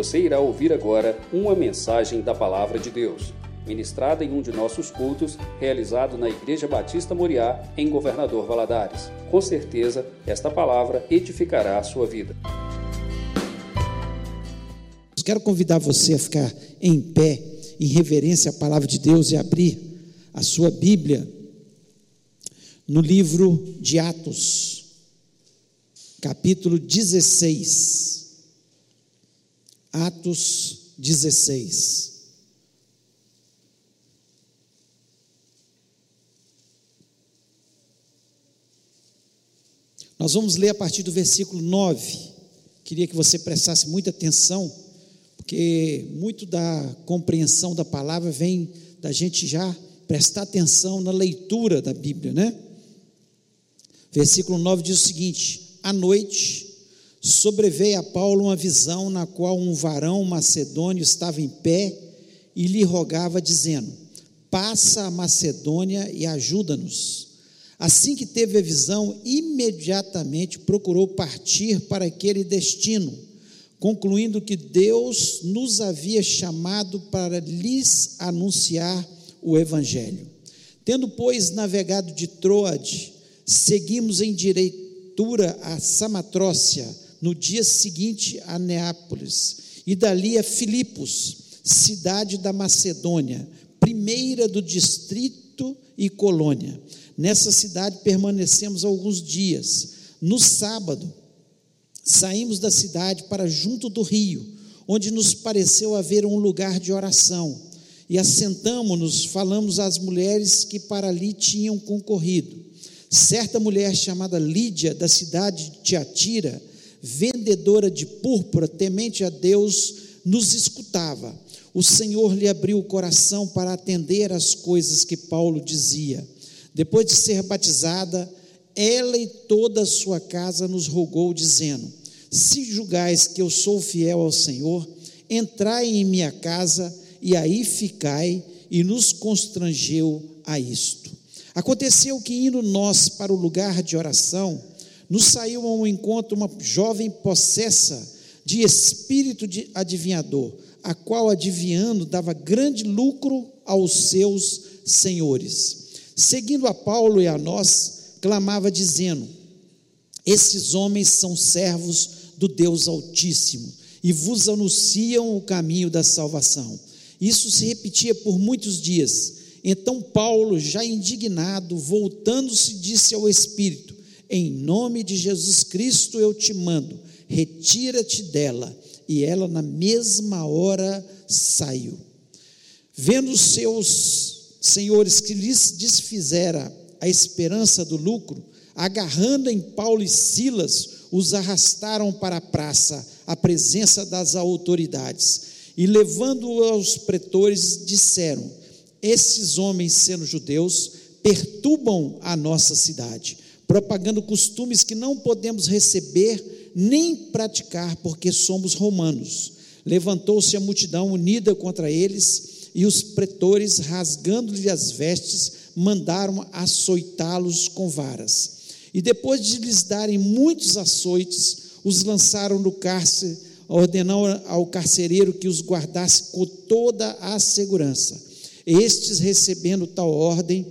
Você irá ouvir agora uma mensagem da Palavra de Deus, ministrada em um de nossos cultos, realizado na Igreja Batista Moriá, em Governador Valadares. Com certeza, esta palavra edificará a sua vida. Quero convidar você a ficar em pé, em reverência à palavra de Deus e abrir a sua Bíblia no livro de Atos, capítulo 16. Atos 16. Nós vamos ler a partir do versículo 9. Queria que você prestasse muita atenção, porque muito da compreensão da palavra vem da gente já prestar atenção na leitura da Bíblia, né? Versículo 9 diz o seguinte: À noite sobreveio a Paulo uma visão na qual um varão macedônio estava em pé e lhe rogava, dizendo: Passa a Macedônia e ajuda-nos. Assim que teve a visão, imediatamente procurou partir para aquele destino, concluindo que Deus nos havia chamado para lhes anunciar o Evangelho. Tendo, pois, navegado de Troade, seguimos em direitura a Samatrócia, no dia seguinte a Neápolis, e dali a Filipos, cidade da Macedônia, primeira do distrito e colônia. Nessa cidade permanecemos alguns dias. No sábado, saímos da cidade para junto do rio, onde nos pareceu haver um lugar de oração. E assentamos-nos, falamos às mulheres que para ali tinham concorrido. Certa mulher chamada Lídia, da cidade de Tiatira, vendedora de púrpura, temente a Deus, nos escutava. O Senhor lhe abriu o coração para atender às coisas que Paulo dizia. Depois de ser batizada, ela e toda a sua casa nos rogou, dizendo: Se julgais que eu sou fiel ao Senhor, entrai em minha casa e aí ficai, e nos constrangeu a isto. Aconteceu que, indo nós para o lugar de oração, nos saiu ao encontro uma jovem possessa de espírito de adivinhador, a qual adivinhando dava grande lucro aos seus senhores. Seguindo a Paulo e a nós, clamava dizendo: Esses homens são servos do Deus Altíssimo e vos anunciam o caminho da salvação. Isso se repetia por muitos dias. Então Paulo, já indignado, voltando-se, disse ao Espírito: Em nome de Jesus Cristo eu te mando, retira-te dela. E ela, na mesma hora, saiu. Vendo seus senhores que lhes desfizera a esperança do lucro, agarrando em Paulo e Silas, os arrastaram para a praça, à presença das autoridades, e levando-o aos pretores, disseram: Esses homens, sendo judeus, perturbam a nossa cidade, propagando costumes que não podemos receber nem praticar, porque somos romanos. Levantou-se a multidão unida contra eles, e os pretores, rasgando-lhe as vestes, mandaram açoitá-los com varas. E depois de lhes darem muitos açoites, os lançaram no cárcere, ordenando ao carcereiro que os guardasse com toda a segurança. Estes, recebendo tal ordem,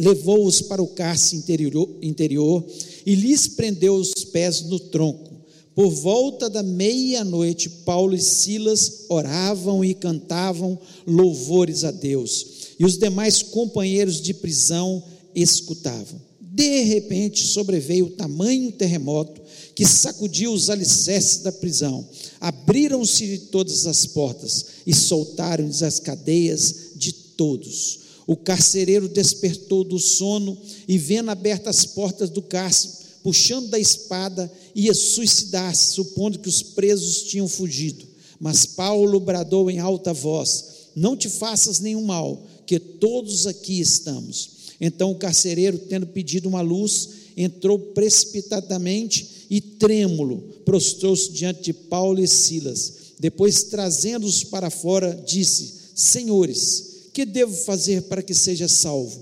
levou-os para o cárcere interior, interior e lhes prendeu os pés no tronco. Por volta da meia-noite, Paulo e Silas oravam e cantavam louvores a Deus, e os demais companheiros de prisão escutavam. De repente sobreveio o tamanho terremoto que sacudiu os alicerces da prisão. Abriram-se todas as portas e soltaram-lhes as cadeias de todos. O carcereiro despertou do sono e, vendo abertas as portas do cárcere, puxando da espada, ia suicidar-se, supondo que os presos tinham fugido. Mas Paulo bradou em alta voz: Não te faças nenhum mal, que todos aqui estamos. Então o carcereiro, tendo pedido uma luz, entrou precipitadamente e trêmulo, prostrou-se diante de Paulo e Silas. Depois, trazendo-os para fora, disse: Senhores, que devo fazer para que seja salvo?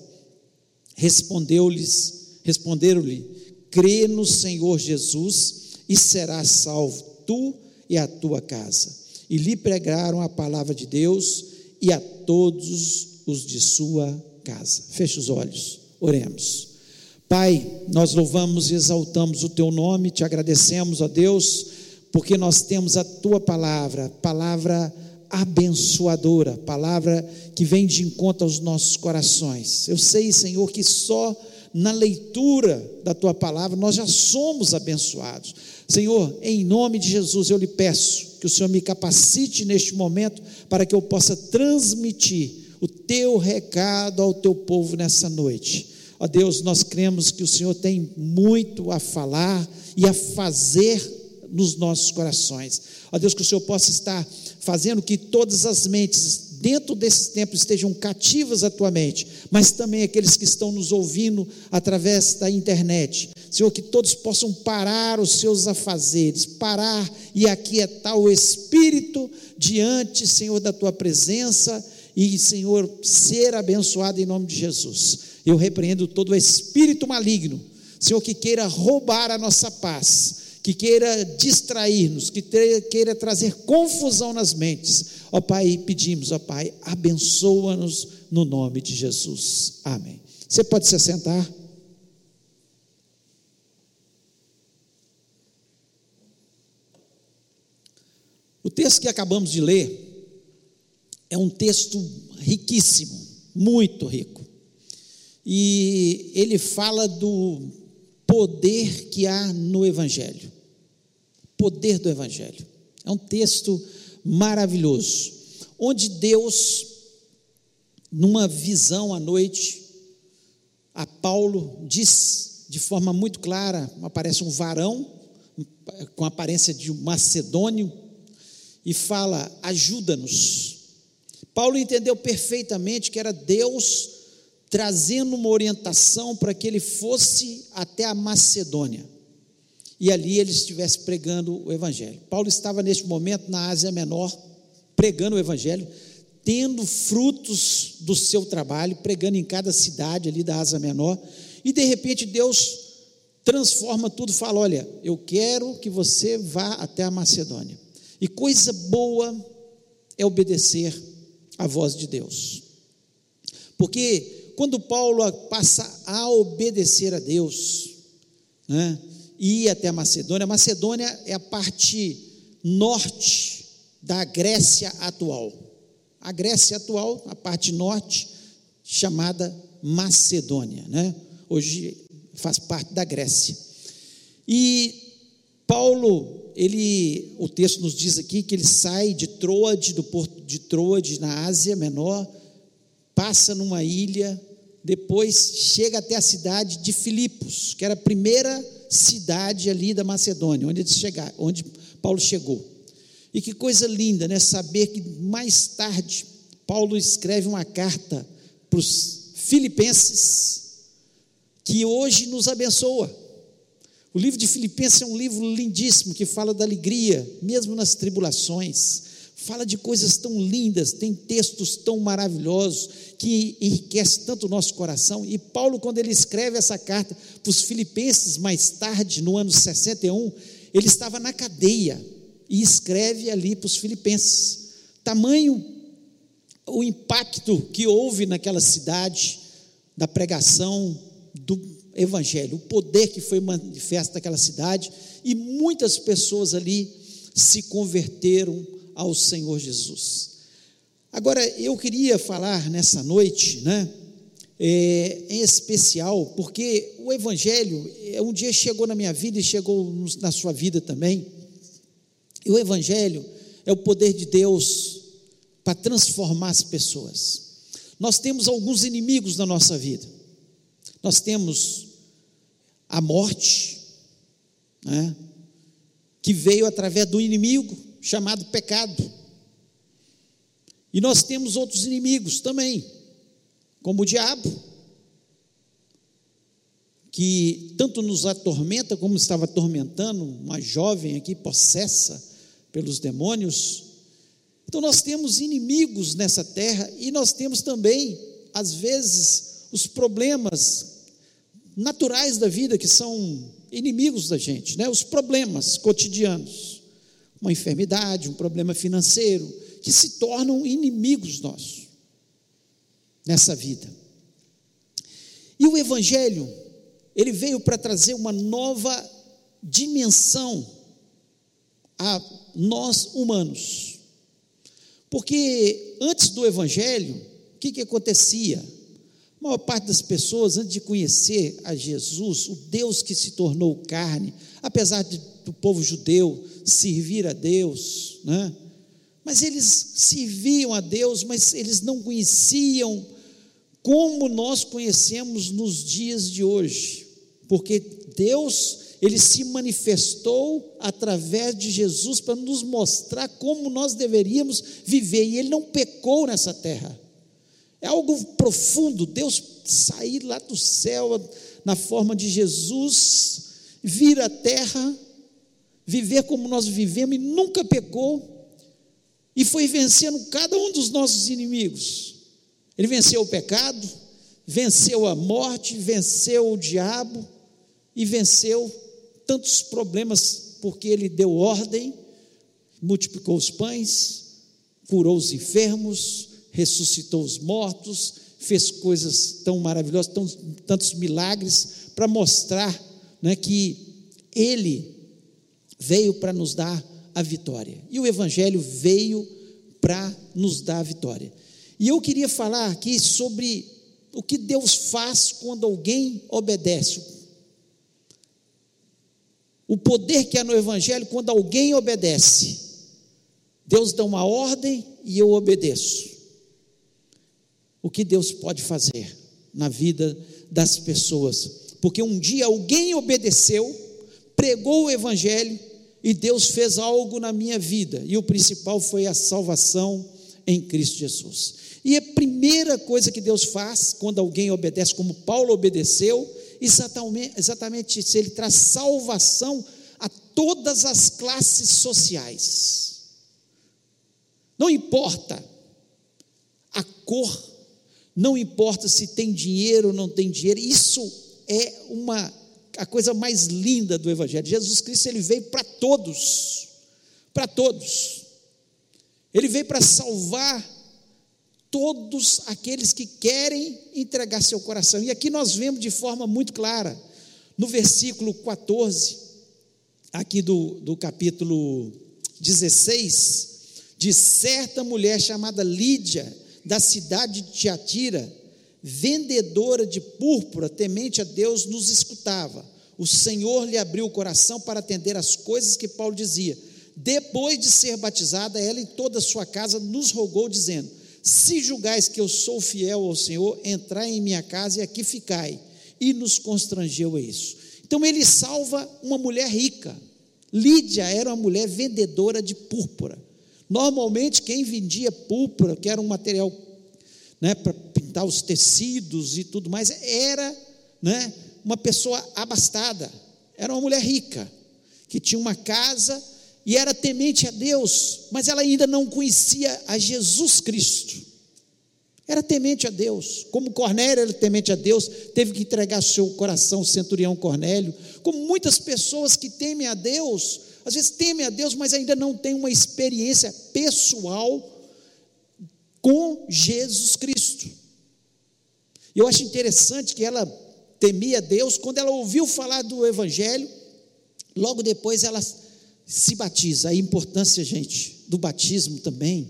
Respondeu-lhes, responderam-lhe: Crê no Senhor Jesus e serás salvo, tu e a tua casa. e lhe pregaram a palavra de Deus e a todos os de sua casa. Feche os olhos, oremos. Pai, nós louvamos e exaltamos o teu nome, te agradecemos, ó Deus, porque nós temos a tua palavra, palavra abençoadora, palavra que vem de encontro aos nossos corações. Eu sei, Senhor, que só na leitura da tua palavra nós já somos abençoados. Senhor, em nome de Jesus, eu lhe peço que o Senhor me capacite neste momento para que eu possa transmitir o teu recado ao teu povo nessa noite. Ó Deus, nós cremos que o Senhor tem muito a falar e a fazer nos nossos corações. Ó Deus, que o Senhor possa estar fazendo que todas as mentes dentro desse tempo estejam cativas à tua mente, mas também aqueles que estão nos ouvindo através da internet. Senhor, que todos possam parar os seus afazeres, parar e aquietar o espírito diante, Senhor, da tua presença e, Senhor, ser abençoado em nome de Jesus. Eu repreendo todo o espírito maligno, Senhor, que queira roubar a nossa paz que queira distrair-nos, que queira trazer confusão nas mentes. Ó Pai, pedimos, ó Pai, abençoa-nos no nome de Jesus. Amém. Você pode se assentar? O texto que acabamos de ler é um texto riquíssimo, muito rico. E ele fala do poder que há no Evangelho. Poder do Evangelho. É um texto maravilhoso, onde Deus, numa visão à noite, a Paulo diz de forma muito clara: aparece um varão com a aparência de um macedônio e fala: ajuda-nos. Paulo entendeu perfeitamente que era Deus trazendo uma orientação para que ele fosse até a Macedônia. E ali ele estivesse pregando o Evangelho. Paulo estava neste momento na Ásia Menor, pregando o Evangelho, tendo frutos do seu trabalho, pregando em cada cidade ali da Ásia Menor, e de repente Deus transforma tudo, fala: Olha, eu quero que você vá até a Macedônia. E coisa boa é obedecer à voz de Deus. Porque quando Paulo passa a obedecer a Deus, né, ir até a Macedônia, a Macedônia é a parte norte da Grécia atual. A Grécia atual, a parte norte, chamada Macedônia, né? hoje faz parte da Grécia. E Paulo, ele, o texto nos diz aqui que ele sai de Troade, do porto de Troade, na Ásia Menor, passa numa ilha depois chega até a cidade de Filipos, que era a primeira cidade ali da Macedônia, onde, chegar, onde Paulo chegou. E que coisa linda, né? Saber que mais tarde Paulo escreve uma carta para os filipenses, que hoje nos abençoa. O livro de Filipenses é um livro lindíssimo que fala da alegria, mesmo nas tribulações fala de coisas tão lindas, tem textos tão maravilhosos que enriquece tanto o nosso coração. E Paulo, quando ele escreve essa carta para os filipenses mais tarde, no ano 61, ele estava na cadeia e escreve ali para os filipenses. Tamanho o impacto que houve naquela cidade da pregação do evangelho, o poder que foi manifesto naquela cidade e muitas pessoas ali se converteram ao Senhor Jesus. Agora, eu queria falar nessa noite, né, é, em especial, porque o Evangelho, é, um dia chegou na minha vida e chegou na sua vida também, e o Evangelho é o poder de Deus para transformar as pessoas. Nós temos alguns inimigos na nossa vida, nós temos a morte, né, que veio através do inimigo, chamado pecado. E nós temos outros inimigos também, como o diabo, que tanto nos atormenta como estava atormentando uma jovem aqui possessa pelos demônios. Então nós temos inimigos nessa terra e nós temos também, às vezes, os problemas naturais da vida que são inimigos da gente, né? Os problemas cotidianos uma enfermidade, um problema financeiro, que se tornam inimigos nossos nessa vida. E o Evangelho, ele veio para trazer uma nova dimensão a nós humanos. Porque antes do Evangelho, o que, que acontecia? A maior parte das pessoas, antes de conhecer a Jesus, o Deus que se tornou carne, apesar de, do povo judeu servir a Deus, né? mas eles serviam a Deus, mas eles não conheciam como nós conhecemos nos dias de hoje, porque Deus, ele se manifestou através de Jesus para nos mostrar como nós deveríamos viver, e ele não pecou nessa terra. É algo profundo, Deus sair lá do céu na forma de Jesus, vir à terra, viver como nós vivemos e nunca pecou, e foi vencendo cada um dos nossos inimigos. Ele venceu o pecado, venceu a morte, venceu o diabo e venceu tantos problemas, porque ele deu ordem, multiplicou os pães, curou os enfermos, ressuscitou os mortos, fez coisas tão maravilhosas, tão, tantos milagres, para mostrar né, que Ele veio para nos dar a vitória. E o Evangelho veio para nos dar a vitória. E eu queria falar aqui sobre o que Deus faz quando alguém obedece. O poder que há no Evangelho quando alguém obedece. Deus dá uma ordem e eu obedeço o que Deus pode fazer na vida das pessoas. Porque um dia alguém obedeceu, pregou o Evangelho e Deus fez algo na minha vida, e o principal foi a salvação em Cristo Jesus. E a primeira coisa que Deus faz quando alguém obedece, como Paulo obedeceu, exatamente, exatamente isso, ele traz salvação a todas as classes sociais. Não importa a cor não importa se tem dinheiro ou não tem dinheiro, isso é uma a coisa mais linda do evangelho. Jesus Cristo ele veio para todos, para todos. Ele veio para salvar todos aqueles que querem entregar seu coração. E aqui nós vemos de forma muito clara, no versículo 14, aqui do, do capítulo 16, de certa mulher chamada Lídia, da cidade de Tiatira, vendedora de púrpura, temente a Deus, nos escutava. O Senhor lhe abriu o coração para atender as coisas que Paulo dizia. Depois de ser batizada, ela e toda a sua casa nos rogou, dizendo: Se julgais que eu sou fiel ao Senhor, entrai em minha casa e aqui ficai. E nos constrangeu a isso. Então ele salva uma mulher rica. Lídia era uma mulher vendedora de púrpura. Normalmente, quem vendia púrpura, que era um material né, para pintar os tecidos e tudo mais, era né, uma pessoa abastada, era uma mulher rica, que tinha uma casa e era temente a Deus, mas ela ainda não conhecia a Jesus Cristo. Era temente a Deus, como Cornélio era temente a Deus, teve que entregar seu coração ao centurião Cornélio, como muitas pessoas que temem a Deus, às vezes temem a Deus, mas ainda não têm uma experiência pessoal com Jesus Cristo. Eu acho interessante que ela temia Deus, quando ela ouviu falar do Evangelho, logo depois ela se batiza. A importância, gente, do batismo também.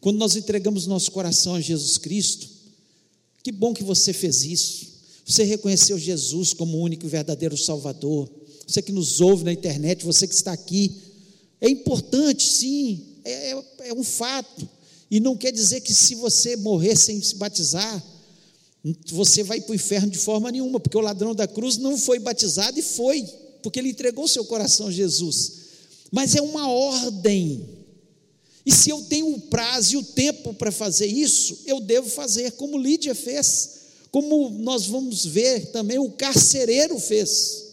Quando nós entregamos nosso coração a Jesus Cristo, que bom que você fez isso. Você reconheceu Jesus como o único e verdadeiro Salvador você que nos ouve na internet, você que está aqui. É importante, sim, é, é, é um fato. E não quer dizer que se você morrer sem se batizar, você vai para o inferno de forma nenhuma, porque o ladrão da cruz não foi batizado e foi, porque ele entregou seu coração a Jesus. Mas é uma ordem. E se eu tenho o prazo e o tempo para fazer isso, eu devo fazer, como Lídia fez, como nós vamos ver também o carcereiro fez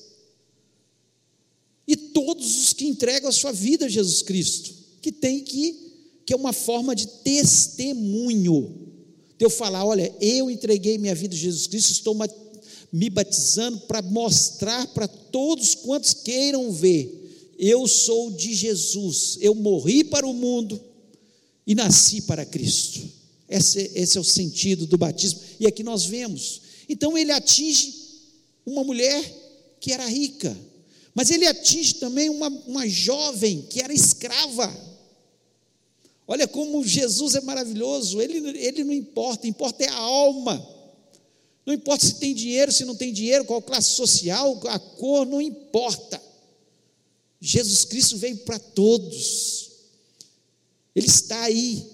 e todos os que entregam a sua vida a Jesus Cristo, que tem que, que é uma forma de testemunho, de eu falar, olha, eu entreguei minha vida a Jesus Cristo, estou me batizando para mostrar para todos quantos queiram ver, Eu sou de Jesus, eu morri para o mundo e nasci para Cristo. Esse, esse é o sentido do batismo. E aqui nós vemos. Então ele atinge uma mulher que era rica, mas ele atinge também uma, uma jovem que era escrava. Olha como Jesus é maravilhoso, ele, ele não importa, importa é a alma. Não importa se tem dinheiro, se não tem dinheiro, qual classe social, a cor, não importa. Jesus Cristo veio para todos. Ele está aí,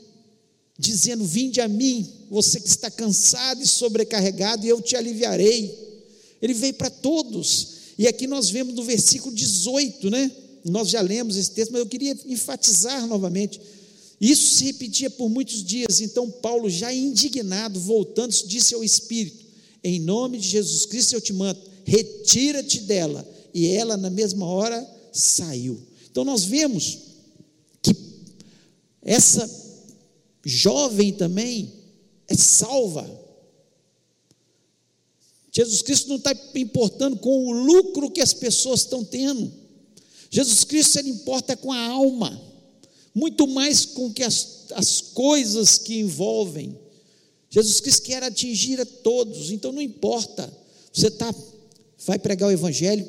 dizendo: Vinde a mim, você que está cansado e sobrecarregado, e eu te aliviarei. Ele veio para todos. E aqui nós vemos no versículo 18, né? Nós já lemos esse texto, mas eu queria enfatizar novamente. Isso se repetia por muitos dias. Então, Paulo, já indignado, voltando, disse ao Espírito: Em nome de Jesus Cristo eu te mando, retira-te dela. E ela, na mesma hora, saiu. Então, nós vemos que essa jovem também é salva. Jesus Cristo não está importando com o lucro que as pessoas estão tendo. Jesus Cristo ele importa com a alma, muito mais com que as, as coisas que envolvem. Jesus Cristo quer atingir a todos, então não importa. Você tá, vai pregar o Evangelho,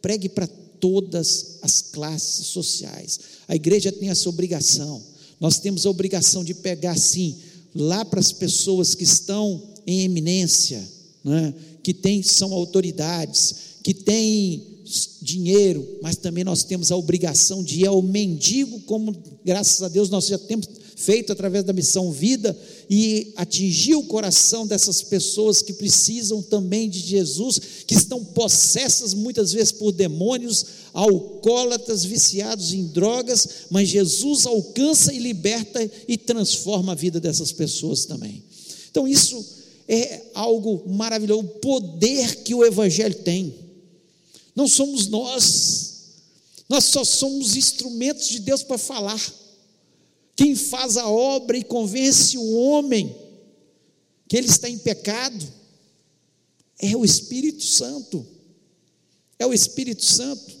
pregue para todas as classes sociais. A igreja tem essa obrigação. Nós temos a obrigação de pegar, sim, lá para as pessoas que estão em eminência, né? que tem, são autoridades, que têm dinheiro, mas também nós temos a obrigação de ir ao mendigo, como graças a Deus nós já temos feito através da missão Vida, e atingir o coração dessas pessoas que precisam também de Jesus, que estão possessas muitas vezes por demônios, alcoólatras, viciados em drogas, mas Jesus alcança e liberta e transforma a vida dessas pessoas também. Então, isso é algo maravilhoso, o poder que o Evangelho tem. Não somos nós, nós só somos instrumentos de Deus para falar. Quem faz a obra e convence o homem que ele está em pecado é o Espírito Santo. É o Espírito Santo.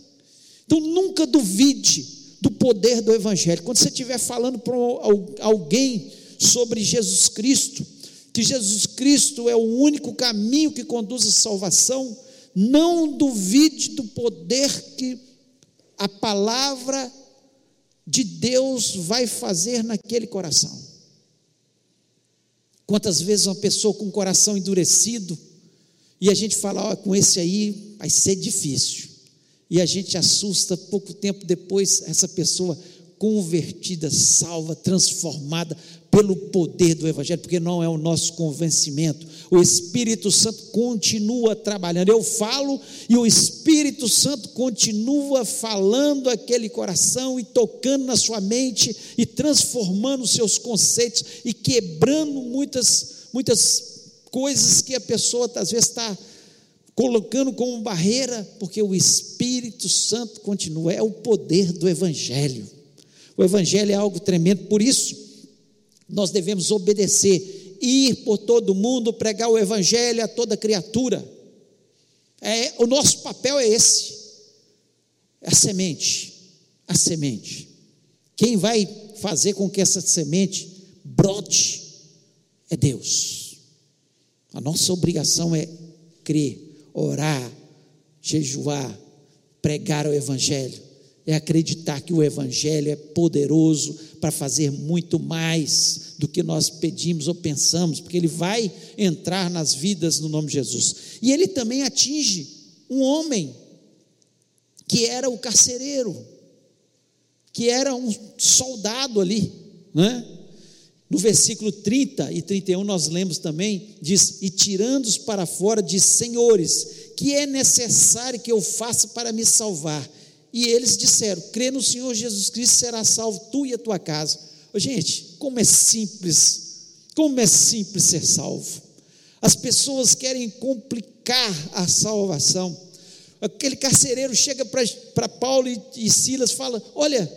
Então nunca duvide do poder do Evangelho. Quando você estiver falando para alguém sobre Jesus Cristo, que Jesus Cristo é o único caminho que conduz à salvação, não duvide do poder que a palavra de Deus vai fazer naquele coração. Quantas vezes uma pessoa com o coração endurecido, e a gente fala, oh, com esse aí vai ser difícil. E a gente assusta, pouco tempo depois, essa pessoa convertida, salva, transformada, pelo poder do Evangelho, porque não é o nosso convencimento. O Espírito Santo continua trabalhando. Eu falo e o Espírito Santo continua falando aquele coração e tocando na sua mente e transformando seus conceitos e quebrando muitas, muitas coisas que a pessoa às vezes está colocando como barreira, porque o Espírito Santo continua. É o poder do Evangelho. O Evangelho é algo tremendo, por isso nós devemos obedecer, ir por todo mundo, pregar o Evangelho a toda criatura. É, o nosso papel é esse, é a semente, a semente. Quem vai fazer com que essa semente brote é Deus. A nossa obrigação é crer, orar, jejuar, pregar o Evangelho é acreditar que o Evangelho é poderoso para fazer muito mais do que nós pedimos ou pensamos, porque ele vai entrar nas vidas no nome de Jesus. E ele também atinge um homem que era o carcereiro, que era um soldado ali, né? No versículo 30 e 31 nós lemos também, diz: E tirando-os para fora, diz: Senhores, que é necessário que eu faça para me salvar? E eles disseram: crê no Senhor Jesus Cristo, será salvo tu e a tua casa. Gente, como é simples, como é simples ser salvo. As pessoas querem complicar a salvação. Aquele carcereiro chega para Paulo e, e Silas fala: Olha,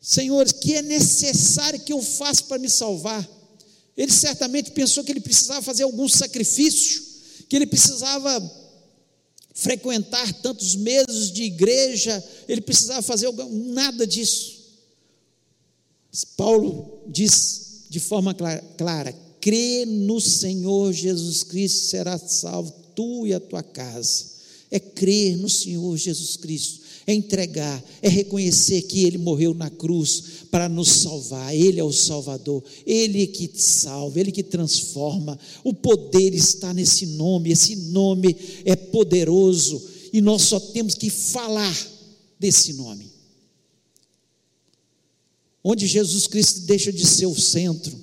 senhores, que é necessário que eu faça para me salvar? Ele certamente pensou que ele precisava fazer algum sacrifício, que ele precisava frequentar tantos meses de igreja, ele precisava fazer nada disso. Paulo diz de forma clara: crê no Senhor Jesus Cristo, será salvo tu e a tua casa. É crer no Senhor Jesus Cristo, é entregar, é reconhecer que Ele morreu na cruz para nos salvar. Ele é o Salvador, Ele é que salva, Ele que transforma. O poder está nesse nome, esse nome é poderoso e nós só temos que falar desse nome. Onde Jesus Cristo deixa de ser o centro,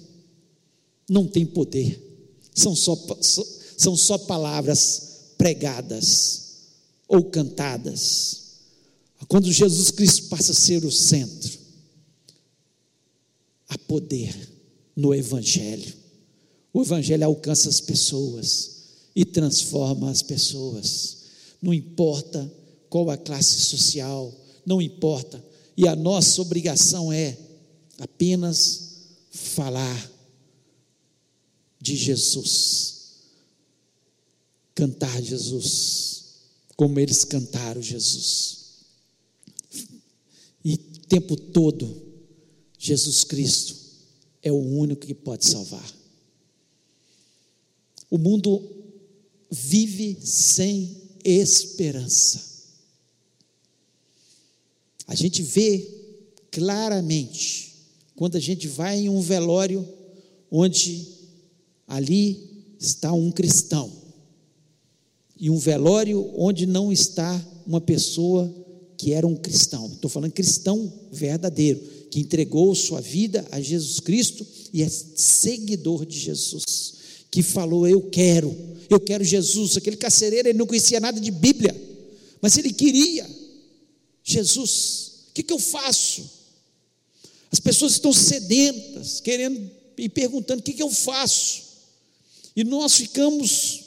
não tem poder, são só, são só palavras pregadas ou cantadas. Quando Jesus Cristo passa a ser o centro, há poder no Evangelho. O Evangelho alcança as pessoas e transforma as pessoas. Não importa qual a classe social, não importa. E a nossa obrigação é apenas falar de Jesus, cantar Jesus, como eles cantaram Jesus. Tempo todo, Jesus Cristo é o único que pode salvar. O mundo vive sem esperança. A gente vê claramente quando a gente vai em um velório onde ali está um cristão. E um velório onde não está uma pessoa que era um cristão. Estou falando cristão verdadeiro, que entregou sua vida a Jesus Cristo e é seguidor de Jesus, que falou: Eu quero, eu quero Jesus. Aquele carcereiro, ele não conhecia nada de Bíblia, mas ele queria Jesus. O que, que eu faço? As pessoas estão sedentas, querendo e perguntando: o que, que eu faço? E nós ficamos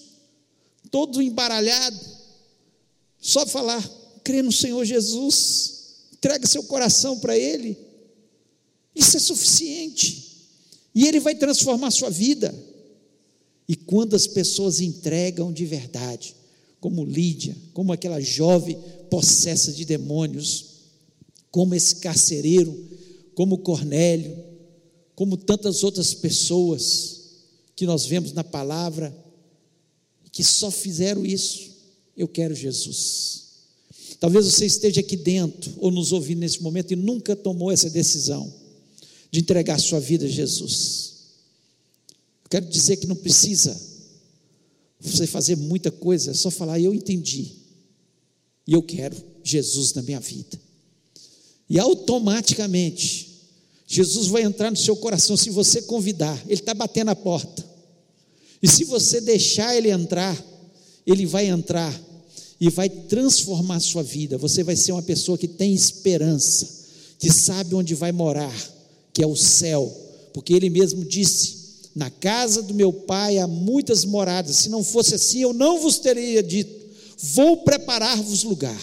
todos embaralhados, só falar, crê no Senhor Jesus, entrega seu coração para Ele, isso é suficiente, e Ele vai transformar a sua vida. E quando as pessoas entregam de verdade, como Lídia, como aquela jovem possessa de demônios, como esse carcereiro, como Cornélio, como tantas outras pessoas, que nós vemos na palavra, que só fizeram isso. Eu quero Jesus. Talvez você esteja aqui dentro ou nos ouvindo nesse momento e nunca tomou essa decisão de entregar sua vida a Jesus. Eu quero dizer que não precisa você fazer muita coisa, é só falar, eu entendi. E eu quero Jesus na minha vida. E automaticamente Jesus vai entrar no seu coração se você convidar. Ele está batendo a porta. E se você deixar ele entrar, ele vai entrar e vai transformar a sua vida. Você vai ser uma pessoa que tem esperança, que sabe onde vai morar, que é o céu, porque ele mesmo disse: Na casa do meu pai há muitas moradas. Se não fosse assim, eu não vos teria dito: Vou preparar-vos lugar.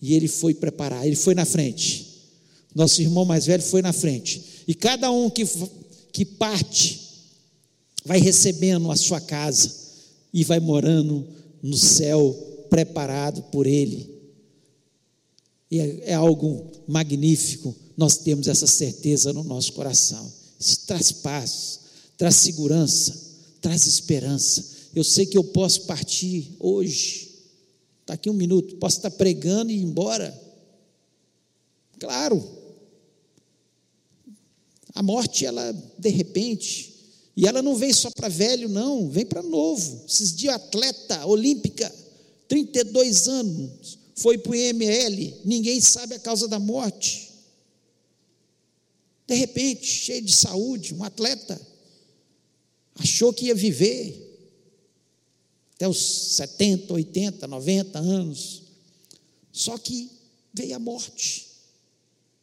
E ele foi preparar, ele foi na frente. Nosso irmão mais velho foi na frente. E cada um que, que parte, vai recebendo a sua casa e vai morando no céu preparado por Ele. E é, é algo magnífico, nós temos essa certeza no nosso coração. Isso traz paz, traz segurança, traz esperança. Eu sei que eu posso partir hoje, está aqui um minuto, posso estar pregando e ir embora. Claro, a morte, ela, de repente, e ela não vem só para velho, não, vem para novo. Esses dias, atleta olímpica, 32 anos, foi para o IML, ninguém sabe a causa da morte. De repente, cheio de saúde, um atleta, achou que ia viver até os 70, 80, 90 anos, só que veio a morte.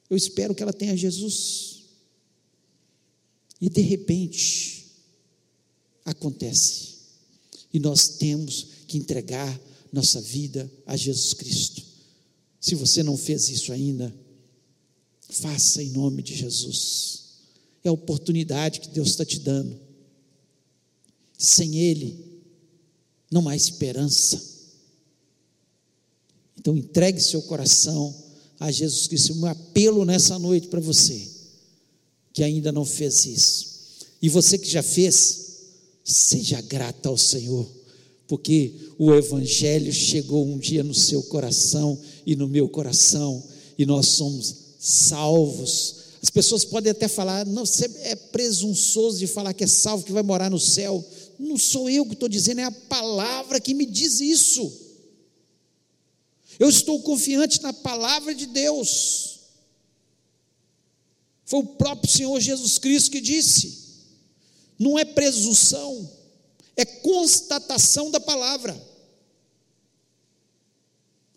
Eu espero que ela tenha Jesus. E de repente, acontece. E nós temos que entregar nossa vida a Jesus Cristo. Se você não fez isso ainda, faça em nome de Jesus. É a oportunidade que Deus está te dando. Sem Ele, não há esperança. Então entregue seu coração a Jesus Cristo. Um apelo nessa noite para você que ainda não fez isso. E você que já fez, seja grata ao Senhor, porque o Evangelho chegou um dia no seu coração e no meu coração, e nós somos salvos. As pessoas podem até falar, não, você é presunçoso de falar que é salvo, que vai morar no céu. Não sou eu que estou dizendo, é a palavra que me diz isso. Eu estou confiante na palavra de Deus. Foi o próprio Senhor Jesus Cristo que disse. Não é presunção, é constatação da palavra.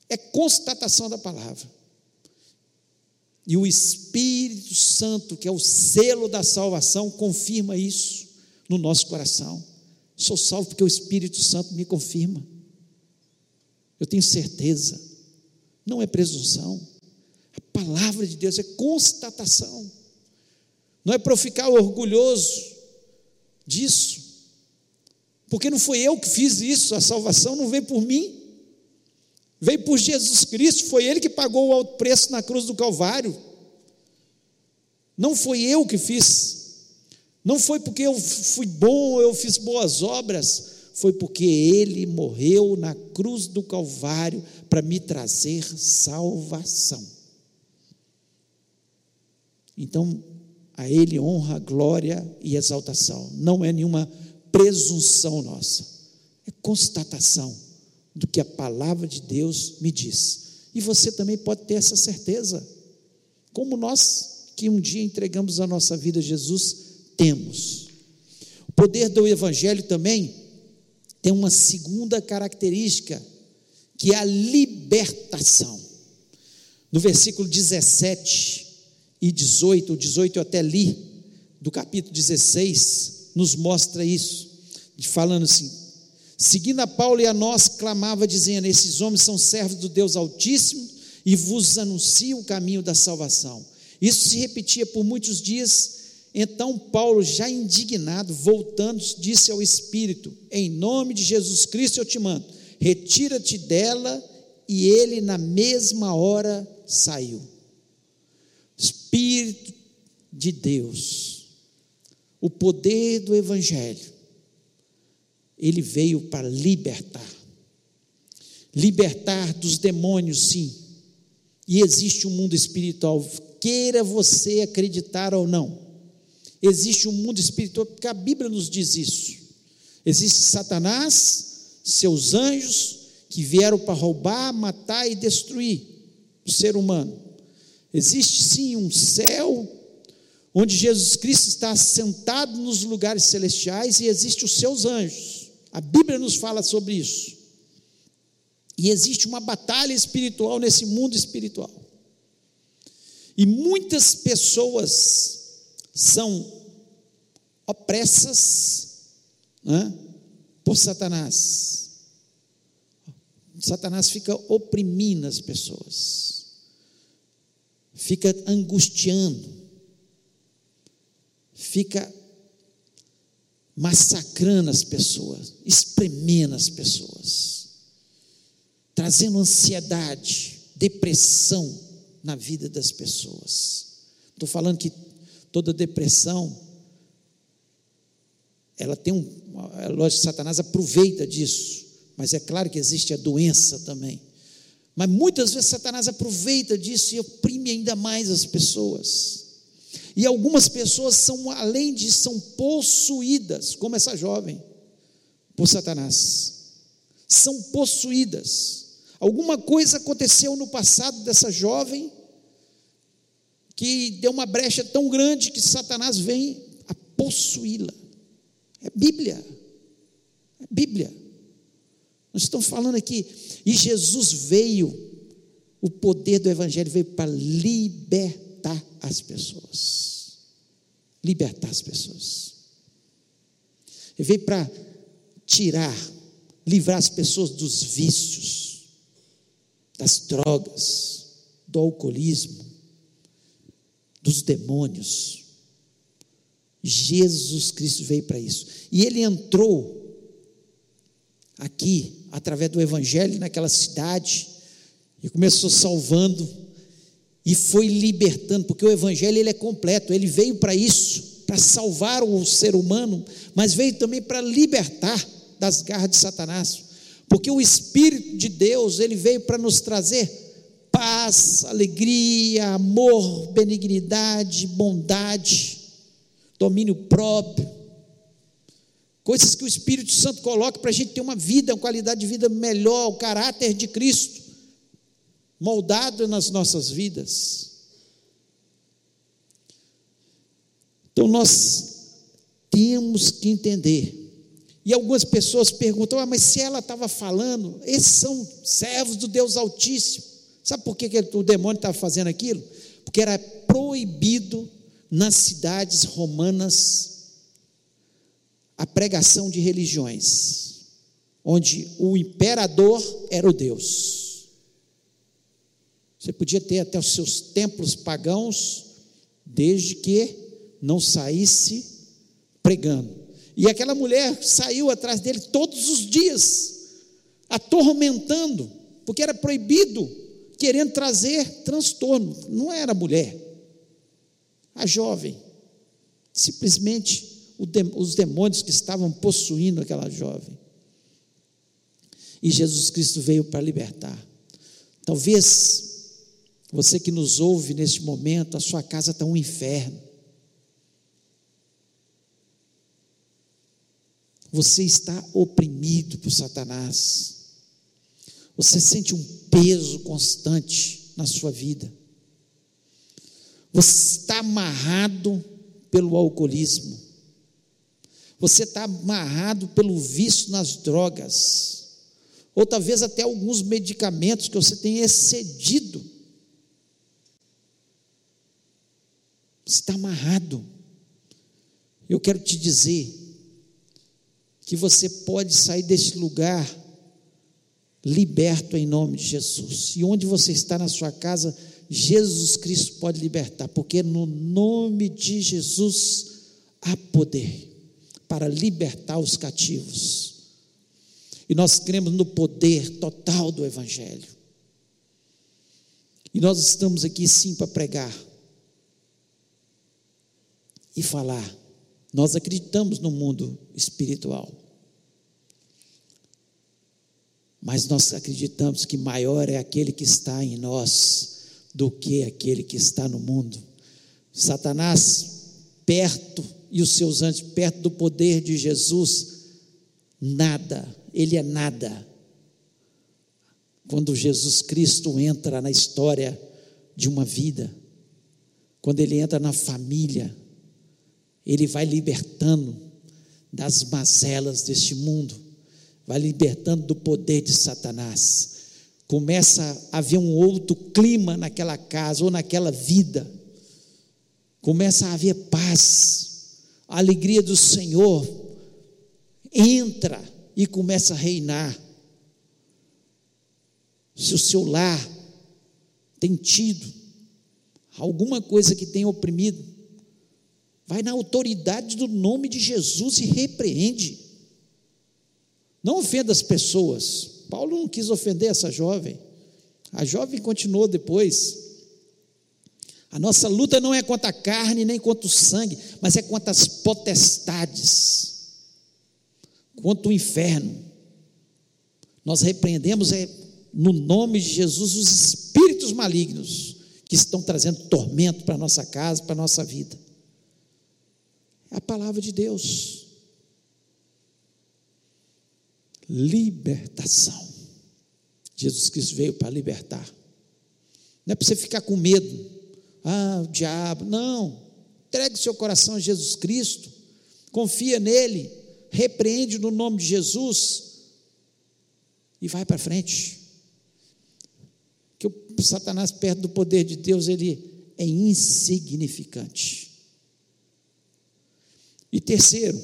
É constatação da palavra. E o Espírito Santo, que é o selo da salvação, confirma isso no nosso coração. Sou salvo porque o Espírito Santo me confirma. Eu tenho certeza. Não é presunção. A palavra de Deus é constatação. Não é para eu ficar orgulhoso disso. Porque não foi eu que fiz isso, a salvação não veio por mim. Veio por Jesus Cristo, foi Ele que pagou o alto preço na cruz do Calvário. Não foi eu que fiz. Não foi porque eu fui bom, eu fiz boas obras, foi porque ele morreu na cruz do Calvário para me trazer salvação. Então, a ele honra, glória e exaltação. Não é nenhuma presunção nossa, é constatação do que a palavra de Deus me diz. E você também pode ter essa certeza, como nós que um dia entregamos a nossa vida a Jesus temos. O poder do Evangelho também tem uma segunda característica, que é a libertação. No versículo 17 e 18, o 18 eu até li, do capítulo 16, nos mostra isso, falando assim: seguindo a Paulo e a nós, clamava, dizendo: Esses homens são servos do Deus Altíssimo e vos anunciam o caminho da salvação. Isso se repetia por muitos dias então Paulo, já indignado, voltando, disse ao Espírito: Em nome de Jesus Cristo eu te mando, retira-te dela. E ele, na mesma hora, saiu. Espírito de Deus, o poder do Evangelho, ele veio para libertar libertar dos demônios, sim. E existe um mundo espiritual, queira você acreditar ou não existe um mundo espiritual, porque a Bíblia nos diz isso. Existe Satanás, seus anjos, que vieram para roubar, matar e destruir o ser humano. Existe sim um céu, onde Jesus Cristo está sentado nos lugares celestiais e existe os seus anjos. A Bíblia nos fala sobre isso. E existe uma batalha espiritual nesse mundo espiritual. E muitas pessoas são opressas né, por Satanás. Satanás fica oprimindo as pessoas, fica angustiando, fica massacrando as pessoas, espremendo as pessoas, trazendo ansiedade, depressão na vida das pessoas. Estou falando que toda depressão, ela tem um, de Satanás aproveita disso, mas é claro que existe a doença também. Mas muitas vezes Satanás aproveita disso e oprime ainda mais as pessoas. E algumas pessoas são, além de são possuídas, como essa jovem, por Satanás. São possuídas. Alguma coisa aconteceu no passado dessa jovem que deu uma brecha tão grande que Satanás vem a possuí-la. É Bíblia. É Bíblia. Nós estamos falando aqui. E Jesus veio, o poder do Evangelho veio para libertar as pessoas. Libertar as pessoas. Ele veio para tirar, livrar as pessoas dos vícios, das drogas, do alcoolismo, dos demônios. Jesus Cristo veio para isso. E ele entrou. Aqui, através do Evangelho, naquela cidade, e começou salvando, e foi libertando, porque o Evangelho ele é completo, ele veio para isso, para salvar o ser humano, mas veio também para libertar das garras de Satanás, porque o Espírito de Deus ele veio para nos trazer paz, alegria, amor, benignidade, bondade, domínio próprio, coisas que o Espírito Santo coloca para a gente ter uma vida, uma qualidade de vida melhor, o caráter de Cristo moldado nas nossas vidas. Então nós temos que entender. E algumas pessoas perguntam: ah, mas se ela estava falando, esses são servos do Deus Altíssimo. Sabe por que, que o demônio estava fazendo aquilo? Porque era proibido nas cidades romanas a pregação de religiões, onde o imperador era o Deus. Você podia ter até os seus templos pagãos, desde que não saísse pregando. E aquela mulher saiu atrás dele todos os dias, atormentando, porque era proibido, querendo trazer transtorno. Não era mulher, a jovem. Simplesmente os demônios que estavam possuindo aquela jovem. E Jesus Cristo veio para libertar. Talvez você que nos ouve neste momento, a sua casa está um inferno. Você está oprimido por Satanás. Você sente um peso constante na sua vida. Você está amarrado pelo alcoolismo. Você está amarrado pelo vício nas drogas. Ou talvez até alguns medicamentos que você tenha excedido. Você está amarrado. Eu quero te dizer que você pode sair desse lugar liberto em nome de Jesus. E onde você está na sua casa, Jesus Cristo pode libertar, porque no nome de Jesus há poder para libertar os cativos. E nós cremos no poder total do Evangelho. E nós estamos aqui sim para pregar e falar. Nós acreditamos no mundo espiritual. Mas nós acreditamos que maior é aquele que está em nós do que aquele que está no mundo. Satanás, perto e os seus anjos perto do poder de Jesus, nada, ele é nada. Quando Jesus Cristo entra na história de uma vida, quando ele entra na família, ele vai libertando das mazelas deste mundo, vai libertando do poder de Satanás. Começa a haver um outro clima naquela casa ou naquela vida, começa a haver paz, a alegria do Senhor entra e começa a reinar. Se o seu lar tem tido alguma coisa que tem oprimido, vai na autoridade do nome de Jesus e repreende. Não ofenda as pessoas. Paulo não quis ofender essa jovem. A jovem continuou depois. A nossa luta não é contra a carne nem contra o sangue, mas é contra as potestades, contra o inferno. Nós repreendemos é, no nome de Jesus os espíritos malignos que estão trazendo tormento para a nossa casa, para a nossa vida. É a palavra de Deus. Libertação. Jesus Cristo veio para libertar. Não é para você ficar com medo ah, o diabo. Não. Entregue seu coração a Jesus Cristo. Confia nele. Repreende no nome de Jesus. E vai para frente. Que o Satanás, perto do poder de Deus, ele é insignificante. E terceiro,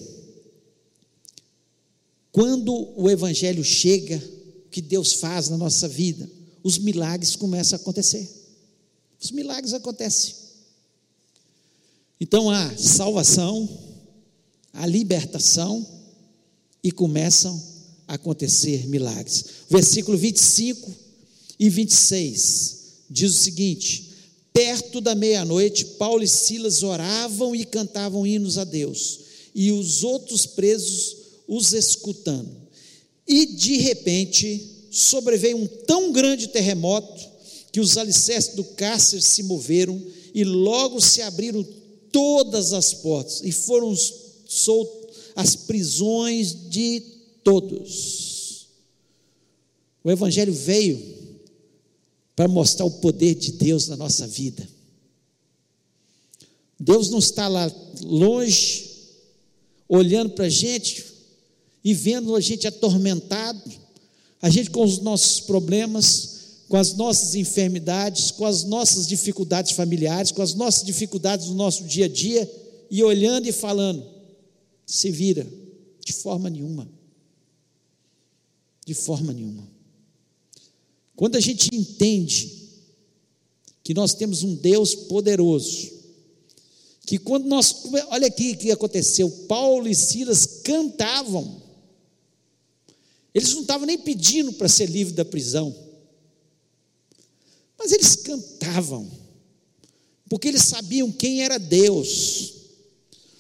quando o Evangelho chega, o que Deus faz na nossa vida, os milagres começam a acontecer. Os milagres acontecem. Então há salvação, a libertação e começam a acontecer milagres. Versículo 25 e 26 diz o seguinte: Perto da meia-noite, Paulo e Silas oravam e cantavam hinos a Deus, e os outros presos os escutando. E de repente sobreveio um tão grande terremoto que os alicerces do cárcere se moveram e logo se abriram todas as portas e foram soltas as prisões de todos. O Evangelho veio para mostrar o poder de Deus na nossa vida. Deus não está lá longe, olhando para a gente e vendo a gente atormentado, a gente com os nossos problemas, com as nossas enfermidades, com as nossas dificuldades familiares, com as nossas dificuldades no nosso dia a dia, e olhando e falando: se vira, de forma nenhuma. De forma nenhuma. Quando a gente entende que nós temos um Deus poderoso, que quando nós, olha aqui o que aconteceu, Paulo e Silas cantavam, eles não estavam nem pedindo para ser livre da prisão, mas eles cantavam, porque eles sabiam quem era Deus,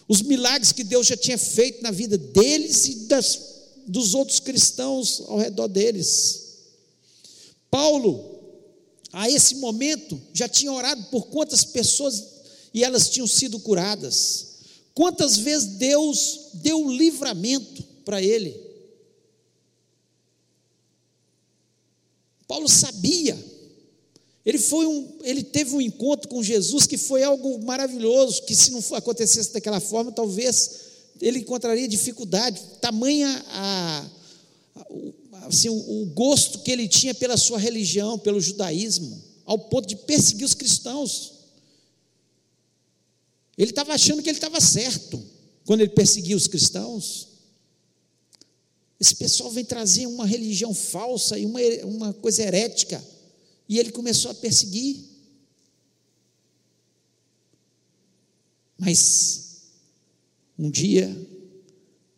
os milagres que Deus já tinha feito na vida deles e das, dos outros cristãos ao redor deles. Paulo, a esse momento, já tinha orado por quantas pessoas e elas tinham sido curadas. Quantas vezes Deus deu livramento para ele? Paulo sabia ele, foi um, ele teve um encontro com Jesus que foi algo maravilhoso, que se não acontecesse daquela forma, talvez ele encontraria dificuldade, tamanha a, assim, o, o gosto que ele tinha pela sua religião, pelo judaísmo, ao ponto de perseguir os cristãos. Ele estava achando que ele estava certo quando ele perseguia os cristãos. Esse pessoal vem trazer uma religião falsa e uma, uma coisa herética e ele começou a perseguir. Mas um dia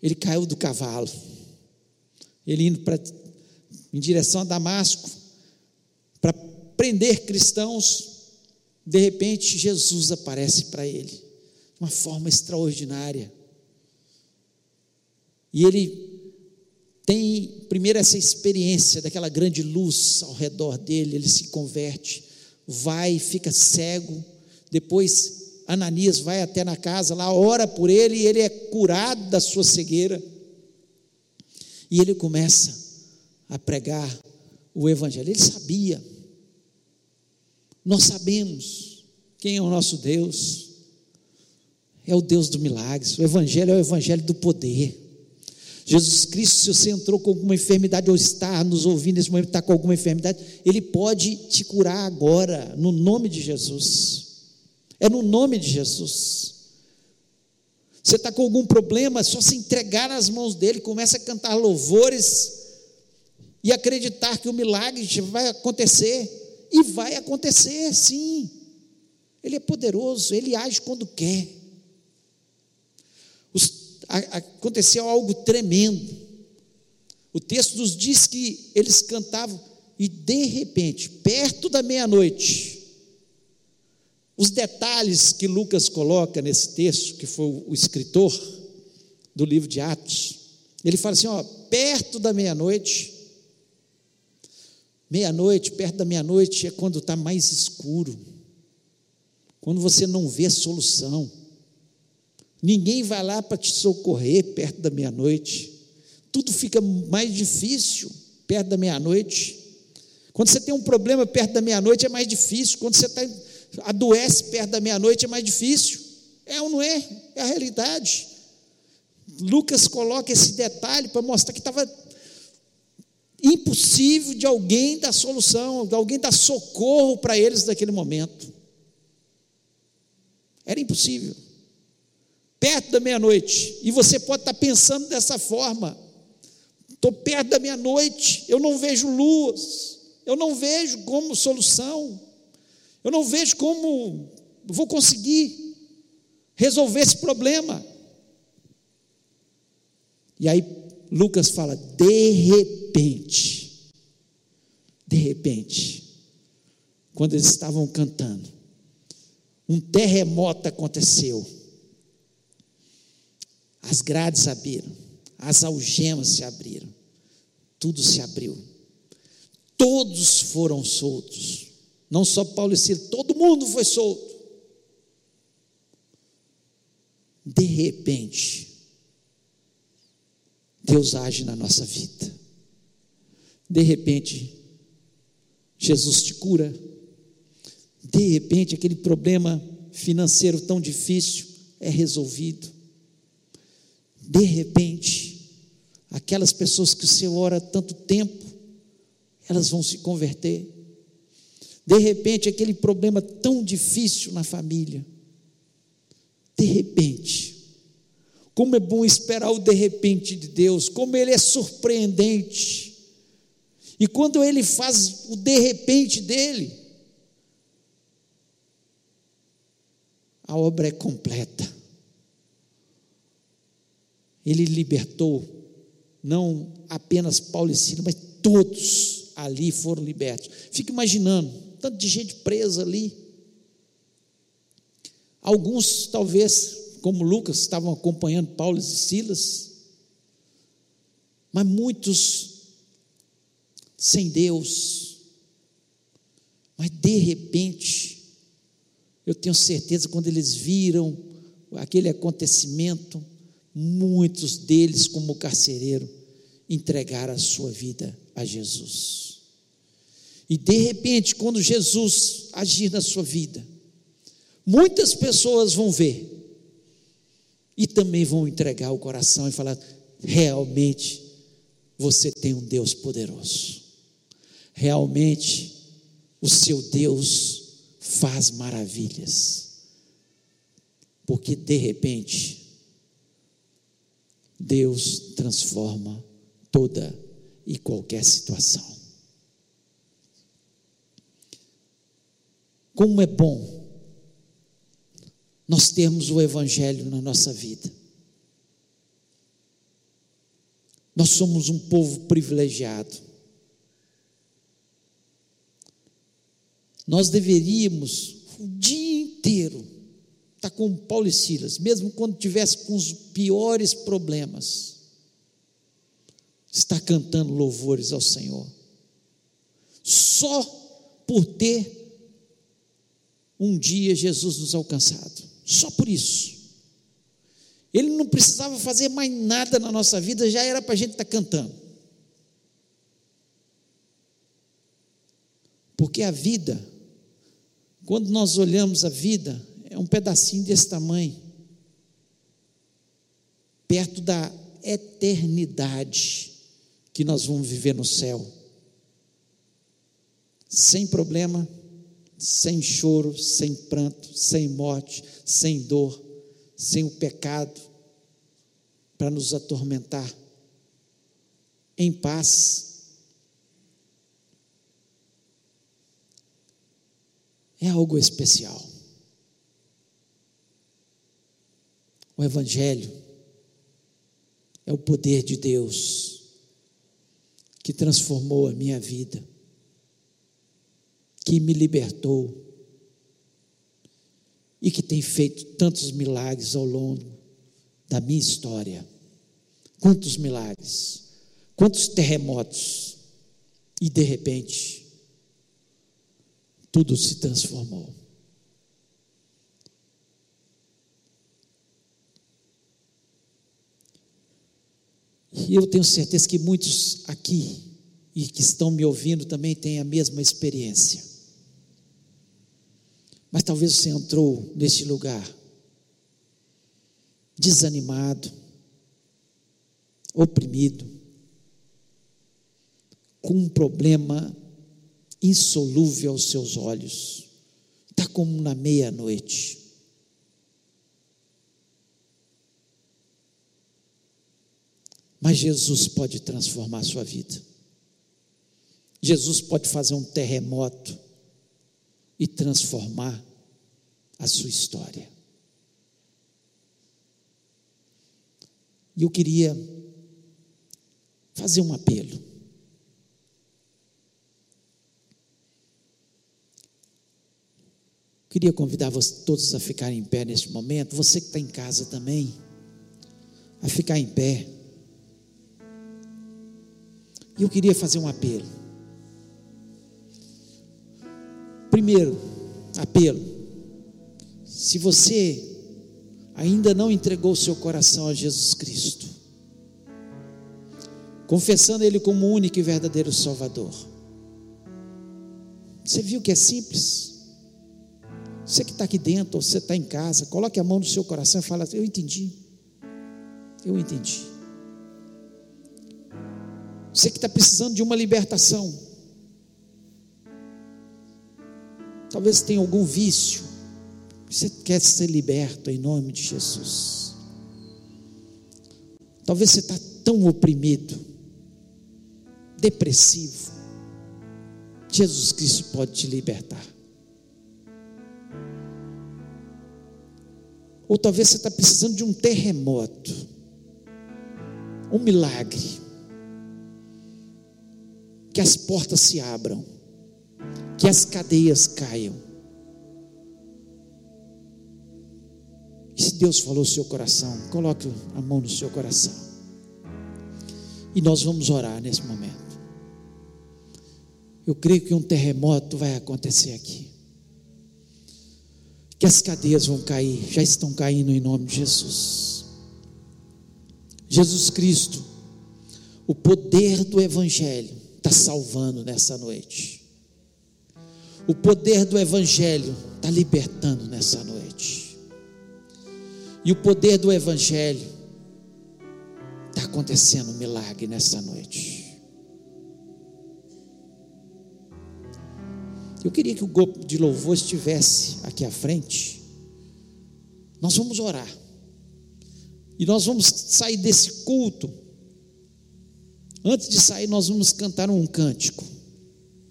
ele caiu do cavalo. Ele indo para em direção a Damasco para prender cristãos, de repente Jesus aparece para ele de uma forma extraordinária. E ele tem primeiro essa experiência daquela grande luz ao redor dele, ele se converte, vai, fica cego, depois Ananias vai até na casa, lá ora por ele e ele é curado da sua cegueira. E ele começa a pregar o evangelho. Ele sabia. Nós sabemos quem é o nosso Deus. É o Deus do milagre. O evangelho é o evangelho do poder. Jesus Cristo, se você entrou com alguma enfermidade ou está nos ouvindo nesse momento, está com alguma enfermidade, Ele pode te curar agora, no nome de Jesus. É no nome de Jesus. Você está com algum problema, é só se entregar nas mãos dele, começa a cantar louvores e acreditar que o milagre vai acontecer. E vai acontecer, sim. Ele é poderoso, ele age quando quer aconteceu algo tremendo. O texto nos diz que eles cantavam e de repente, perto da meia-noite, os detalhes que Lucas coloca nesse texto, que foi o escritor do livro de Atos, ele fala assim: ó, perto da meia-noite, meia-noite, perto da meia-noite é quando está mais escuro, quando você não vê solução. Ninguém vai lá para te socorrer perto da meia-noite. Tudo fica mais difícil perto da meia-noite. Quando você tem um problema perto da meia-noite é mais difícil. Quando você está adoece perto da meia-noite é mais difícil. É ou não é? É a realidade. Lucas coloca esse detalhe para mostrar que estava impossível de alguém dar solução, de alguém dar socorro para eles naquele momento. Era impossível perto da meia-noite, e você pode estar pensando dessa forma: estou perto da meia-noite, eu não vejo luz, eu não vejo como solução, eu não vejo como vou conseguir resolver esse problema. E aí Lucas fala, de repente, de repente, quando eles estavam cantando, um terremoto aconteceu. As grades abriram, as algemas se abriram, tudo se abriu. Todos foram soltos. Não só Paulo e Silas, todo mundo foi solto. De repente, Deus age na nossa vida. De repente, Jesus te cura. De repente, aquele problema financeiro tão difícil é resolvido. De repente, aquelas pessoas que o Senhor ora tanto tempo, elas vão se converter. De repente, aquele problema tão difícil na família, de repente, como é bom esperar o de repente de Deus, como ele é surpreendente. E quando ele faz o de repente dele, a obra é completa. Ele libertou não apenas Paulo e Silas, mas todos ali foram libertos. Fica imaginando, tanto de gente presa ali. Alguns, talvez, como Lucas, estavam acompanhando Paulo e Silas, mas muitos sem Deus. Mas de repente, eu tenho certeza, quando eles viram aquele acontecimento, muitos deles, como carcereiro, entregaram a sua vida a Jesus. E de repente, quando Jesus agir na sua vida, muitas pessoas vão ver e também vão entregar o coração e falar: realmente você tem um Deus poderoso. Realmente o seu Deus faz maravilhas. Porque de repente Deus transforma toda e qualquer situação. Como é bom nós termos o Evangelho na nossa vida. Nós somos um povo privilegiado. Nós deveríamos o dia inteiro estar com Paulo e Silas, mesmo quando tivesse com os piores problemas, estar cantando louvores ao Senhor. Só por ter um dia Jesus nos alcançado. Só por isso. Ele não precisava fazer mais nada na nossa vida, já era para a gente estar tá cantando. Porque a vida, quando nós olhamos a vida, é um pedacinho desse tamanho, perto da eternidade que nós vamos viver no céu, sem problema, sem choro, sem pranto, sem morte, sem dor, sem o pecado para nos atormentar, em paz. É algo especial. O Evangelho é o poder de Deus que transformou a minha vida que me libertou e que tem feito tantos milagres ao longo da minha história. Quantos milagres, quantos terremotos, e de repente, tudo se transformou. E eu tenho certeza que muitos aqui e que estão me ouvindo também têm a mesma experiência. Mas talvez você entrou neste lugar desanimado, oprimido, com um problema insolúvel aos seus olhos, está como na meia-noite. Mas Jesus pode transformar a sua vida. Jesus pode fazer um terremoto e transformar a sua história. E eu queria fazer um apelo. Queria convidar vocês todos a ficarem em pé neste momento, você que está em casa também, a ficar em pé. E eu queria fazer um apelo. Primeiro, apelo. Se você ainda não entregou seu coração a Jesus Cristo, confessando Ele como único e verdadeiro Salvador, você viu que é simples? Você que está aqui dentro, ou você está em casa, coloque a mão no seu coração e fala: Eu entendi. Eu entendi. Você que está precisando de uma libertação. Talvez tenha algum vício. Você quer ser liberto em nome de Jesus. Talvez você está tão oprimido, depressivo. Jesus Cristo pode te libertar. Ou talvez você está precisando de um terremoto, um milagre, que as portas se abram, que as cadeias caiam. E se Deus falou no seu coração, coloque a mão no seu coração. E nós vamos orar nesse momento. Eu creio que um terremoto vai acontecer aqui que as cadeias vão cair, já estão caindo em nome de Jesus. Jesus Cristo, o poder do Evangelho está salvando nessa noite. O poder do Evangelho está libertando nessa noite. E o poder do Evangelho está acontecendo um milagre nessa noite. Eu queria que o grupo de louvor estivesse aqui à frente. Nós vamos orar. E nós vamos sair desse culto. Antes de sair, nós vamos cantar um cântico.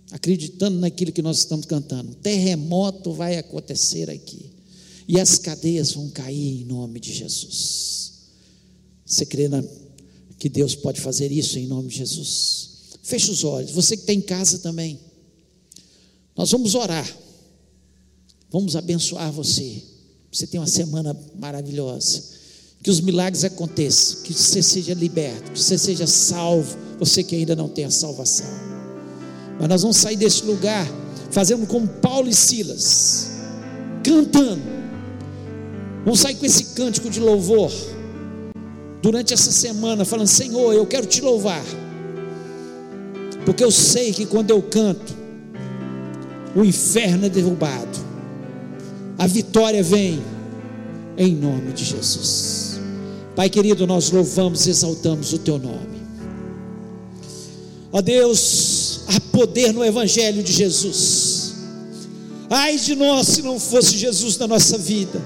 Acreditando naquilo que nós estamos cantando. Terremoto vai acontecer aqui. E as cadeias vão cair em nome de Jesus. Você crê na, que Deus pode fazer isso em nome de Jesus? Feche os olhos. Você que está em casa também. Nós vamos orar. Vamos abençoar você. Você tem uma semana maravilhosa. Que os milagres aconteçam, que você seja liberto, que você seja salvo, você que ainda não tem a salvação. Mas nós vamos sair desse lugar fazendo como Paulo e Silas, cantando. Vamos sair com esse cântico de louvor durante essa semana, falando: Senhor, eu quero te louvar, porque eu sei que quando eu canto, o inferno é derrubado, a vitória vem, em nome de Jesus. Pai querido, nós louvamos e exaltamos o Teu nome. Ó Deus, há poder no Evangelho de Jesus. Ai de nós se não fosse Jesus na nossa vida,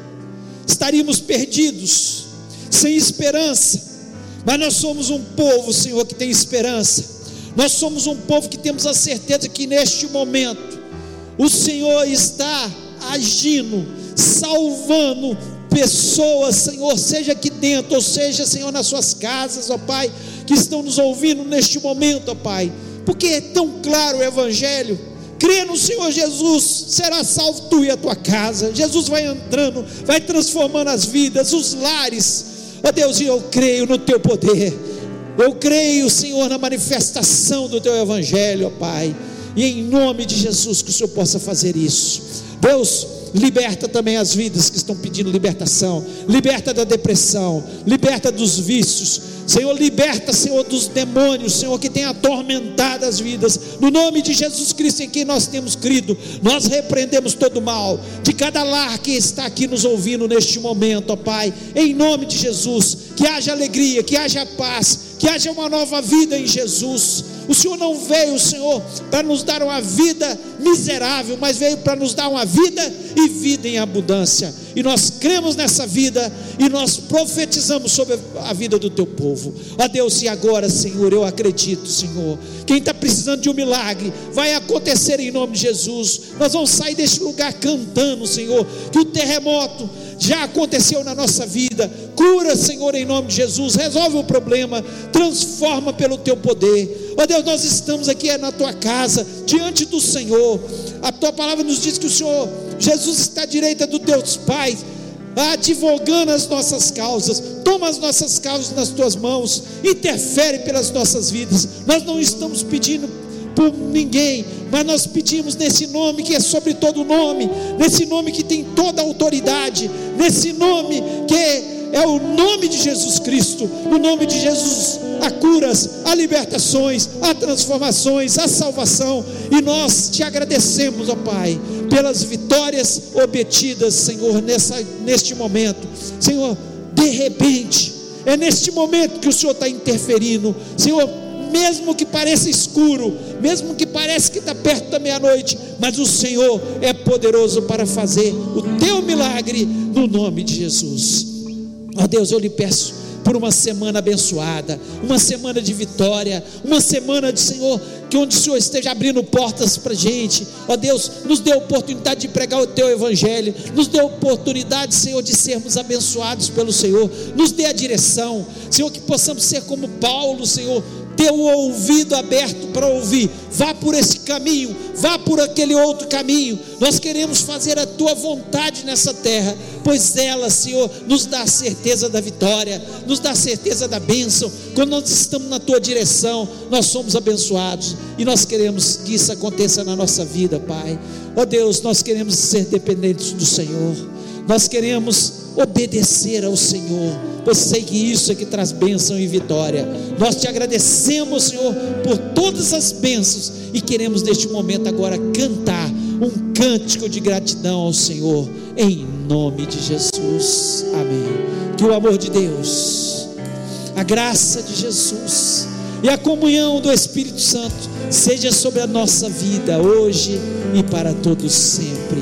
estaríamos perdidos, sem esperança. Mas nós somos um povo, Senhor, que tem esperança. Nós somos um povo que temos a certeza que neste momento o Senhor está agindo, salvando pessoas, Senhor, seja aqui dentro, ou seja, Senhor, nas suas casas, ó Pai, que estão nos ouvindo neste momento, ó Pai, porque é tão claro o Evangelho. Crê no Senhor Jesus, será salvo tu e a tua casa. Jesus vai entrando, vai transformando as vidas, os lares. Ó Deus, e eu creio no teu poder. Eu creio, Senhor, na manifestação do teu Evangelho, ó Pai e em nome de Jesus que o Senhor possa fazer isso. Deus, liberta também as vidas que estão pedindo libertação, liberta da depressão, liberta dos vícios, Senhor, liberta, Senhor, dos demônios, Senhor, que tem atormentado as vidas, no nome de Jesus Cristo em quem nós temos crido, nós repreendemos todo o mal, de cada lar que está aqui nos ouvindo neste momento, ó Pai, em nome de Jesus, que haja alegria, que haja paz, que haja uma nova vida em Jesus. O Senhor não veio, Senhor, para nos dar uma vida miserável, mas veio para nos dar uma vida e vida em abundância. E nós cremos nessa vida e nós profetizamos sobre a vida do teu povo. Ó Deus, e agora, Senhor, eu acredito, Senhor. Quem está precisando de um milagre, vai acontecer em nome de Jesus. Nós vamos sair deste lugar cantando, Senhor, que o terremoto já aconteceu na nossa vida. Cura, Senhor, em nome de Jesus. Resolve o problema, transforma pelo teu poder. Ó Deus, nós estamos aqui é na tua casa, diante do Senhor. A tua palavra nos diz que o Senhor, Jesus, está à direita dos teus pais advogando as nossas causas, toma as nossas causas nas tuas mãos, interfere pelas nossas vidas. Nós não estamos pedindo por ninguém, mas nós pedimos nesse nome que é sobre todo nome, nesse nome que tem toda autoridade, nesse nome que é o nome de Jesus Cristo, no nome de Jesus há curas, há libertações, há transformações, há salvação, e nós te agradecemos, ó Pai, pelas vitórias obtidas, Senhor, nessa, neste momento, Senhor, de repente, é neste momento que o Senhor está interferindo, Senhor, mesmo que pareça escuro, mesmo que pareça que está perto da meia-noite, mas o Senhor é poderoso para fazer o teu milagre no nome de Jesus. Ó Deus, eu lhe peço por uma semana abençoada, uma semana de vitória, uma semana de Senhor, que onde o Senhor esteja abrindo portas para a gente, ó Deus, nos dê a oportunidade de pregar o Teu Evangelho, nos dê a oportunidade, Senhor, de sermos abençoados pelo Senhor, nos dê a direção, Senhor, que possamos ser como Paulo, Senhor, ter o ouvido aberto para ouvir. Vá por esse caminho, vá por aquele outro caminho. Nós queremos fazer a tua vontade nessa terra, pois ela, Senhor, nos dá a certeza da vitória, nos dá a certeza da bênção. Quando nós estamos na tua direção, nós somos abençoados e nós queremos que isso aconteça na nossa vida, Pai. Ó oh Deus, nós queremos ser dependentes do Senhor. Nós queremos obedecer ao Senhor, pois sei que isso é que traz bênção e vitória. Nós te agradecemos, Senhor, por todas as bênçãos e queremos neste momento agora cantar um cântico de gratidão ao Senhor, em nome de Jesus. Amém. Que o amor de Deus, a graça de Jesus e a comunhão do Espírito Santo seja sobre a nossa vida hoje e para todos sempre.